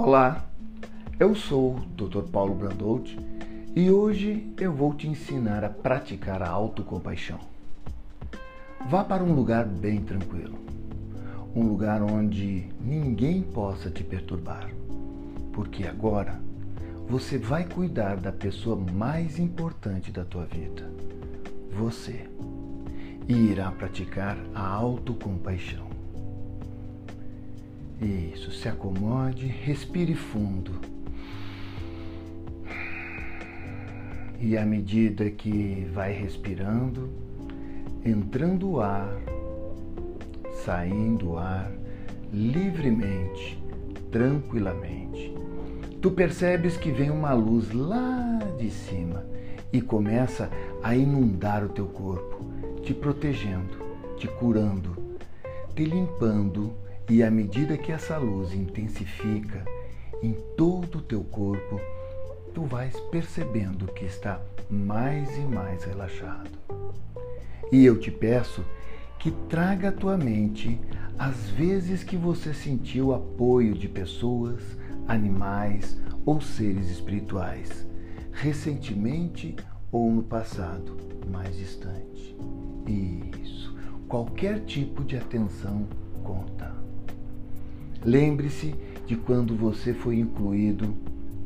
Olá, eu sou o Dr. Paulo Brandout e hoje eu vou te ensinar a praticar a autocompaixão. Vá para um lugar bem tranquilo, um lugar onde ninguém possa te perturbar, porque agora você vai cuidar da pessoa mais importante da tua vida, você, e irá praticar a autocompaixão. Isso, se acomode, respire fundo. E à medida que vai respirando, entrando o ar, saindo o ar livremente, tranquilamente, tu percebes que vem uma luz lá de cima e começa a inundar o teu corpo, te protegendo, te curando, te limpando e à medida que essa luz intensifica em todo o teu corpo, tu vais percebendo que está mais e mais relaxado. E eu te peço que traga à tua mente as vezes que você sentiu apoio de pessoas, animais ou seres espirituais, recentemente ou no passado mais distante. Isso, qualquer tipo de atenção conta. Lembre-se de quando você foi incluído,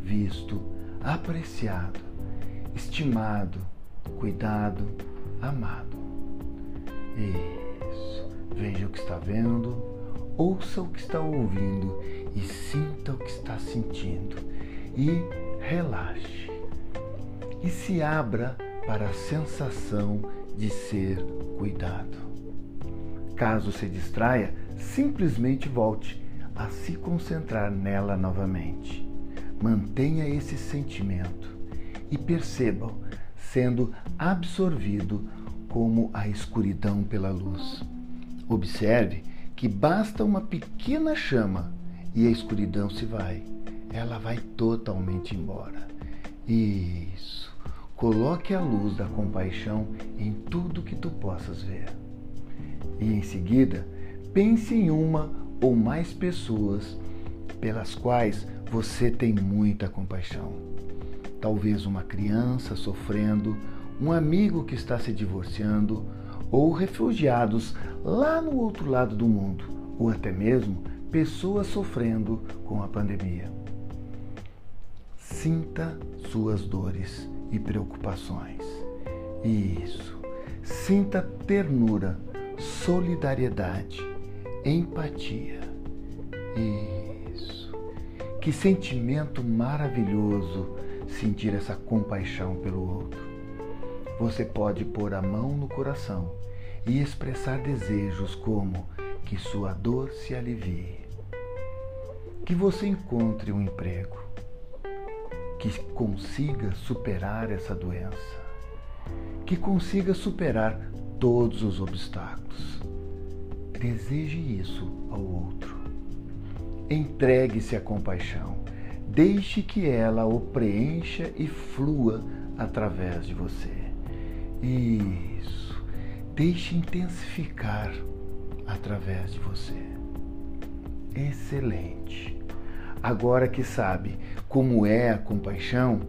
visto, apreciado, estimado, cuidado, amado. Isso. Veja o que está vendo, ouça o que está ouvindo e sinta o que está sentindo. E relaxe. E se abra para a sensação de ser cuidado. Caso se distraia, simplesmente volte a se concentrar nela novamente. Mantenha esse sentimento e percebam sendo absorvido como a escuridão pela luz. Observe que basta uma pequena chama e a escuridão se vai. Ela vai totalmente embora. Isso. Coloque a luz da compaixão em tudo que tu possas ver. E em seguida, pense em uma ou mais pessoas pelas quais você tem muita compaixão. Talvez uma criança sofrendo, um amigo que está se divorciando, ou refugiados lá no outro lado do mundo, ou até mesmo pessoas sofrendo com a pandemia. Sinta suas dores e preocupações. Isso. Sinta ternura, solidariedade empatia. Isso. Que sentimento maravilhoso sentir essa compaixão pelo outro. Você pode pôr a mão no coração e expressar desejos como que sua dor se alivie, que você encontre um emprego, que consiga superar essa doença, que consiga superar todos os obstáculos Deseje isso ao outro. Entregue-se à compaixão. Deixe que ela o preencha e flua através de você. Isso. Deixe intensificar através de você. Excelente. Agora que sabe como é a compaixão,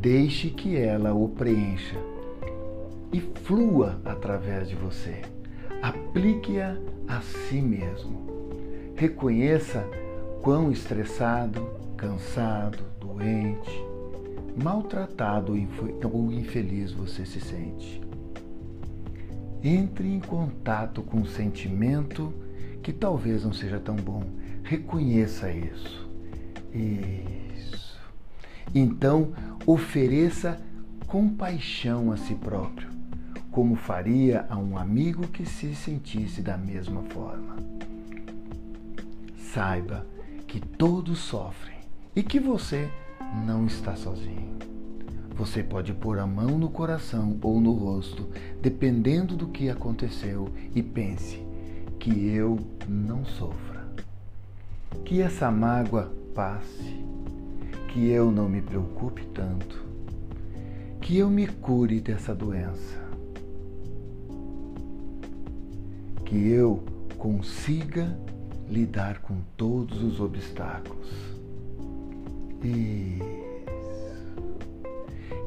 deixe que ela o preencha e flua através de você. Aplique-a a si mesmo. Reconheça quão estressado, cansado, doente, maltratado ou infeliz você se sente. Entre em contato com um sentimento que talvez não seja tão bom. Reconheça isso. Isso. Então, ofereça compaixão a si próprio como faria a um amigo que se sentisse da mesma forma. Saiba que todos sofrem e que você não está sozinho. Você pode pôr a mão no coração ou no rosto, dependendo do que aconteceu, e pense que eu não sofra. Que essa mágoa passe, que eu não me preocupe tanto, que eu me cure dessa doença que eu consiga lidar com todos os obstáculos. Isso.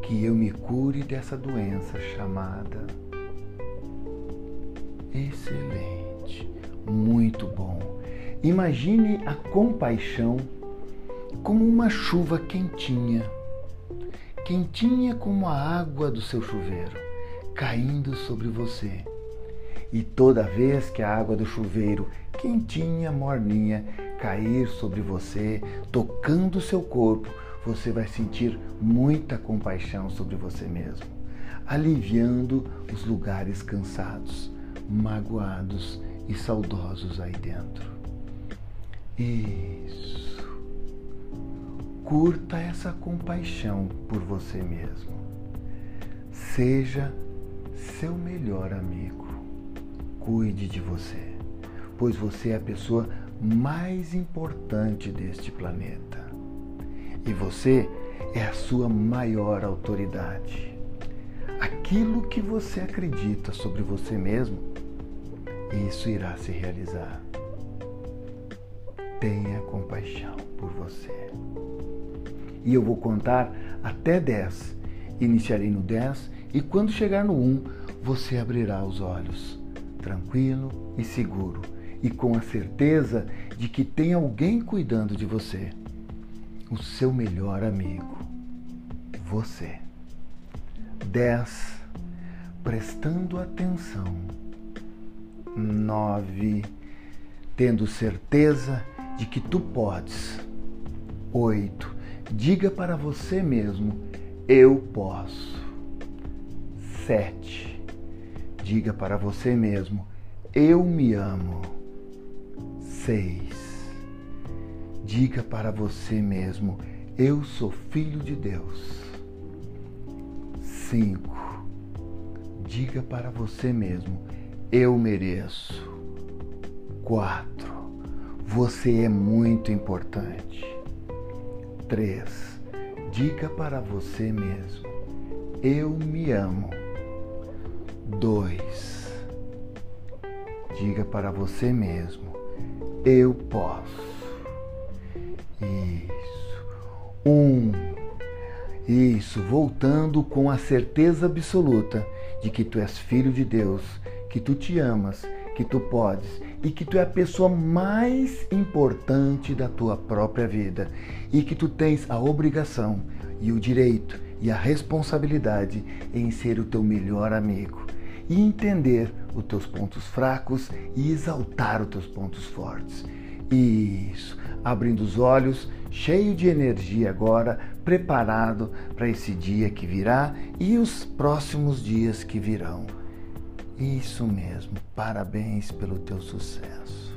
Que eu me cure dessa doença chamada. Excelente. Muito bom. Imagine a compaixão como uma chuva quentinha, quentinha como a água do seu chuveiro, caindo sobre você. E toda vez que a água do chuveiro, quentinha, morninha, cair sobre você, tocando seu corpo, você vai sentir muita compaixão sobre você mesmo, aliviando os lugares cansados, magoados e saudosos aí dentro. Isso. Curta essa compaixão por você mesmo. Seja seu melhor amigo. Cuide de você, pois você é a pessoa mais importante deste planeta. E você é a sua maior autoridade. Aquilo que você acredita sobre você mesmo, isso irá se realizar. Tenha compaixão por você. E eu vou contar até 10. Iniciarei no 10 e quando chegar no 1, você abrirá os olhos, tranquilo e seguro, e com a certeza de que tem alguém cuidando de você. O seu melhor amigo, você. 10. Prestando atenção. 9. Tendo certeza de que tu podes. 8. Diga para você mesmo: eu posso. 7. Diga para você mesmo: eu me amo. 6. Diga para você mesmo: eu sou filho de Deus. 5. Diga para você mesmo: eu mereço. 4. Você é muito importante. 3. Diga para você mesmo: Eu me amo. 2. Diga para você mesmo: Eu posso. Isso. 1. Um. Isso, voltando com a certeza absoluta de que tu és filho de Deus, que tu te amas que tu podes e que tu é a pessoa mais importante da tua própria vida e que tu tens a obrigação e o direito e a responsabilidade em ser o teu melhor amigo e entender os teus pontos fracos e exaltar os teus pontos fortes. Isso, abrindo os olhos, cheio de energia agora, preparado para esse dia que virá e os próximos dias que virão. Isso mesmo, parabéns pelo teu sucesso.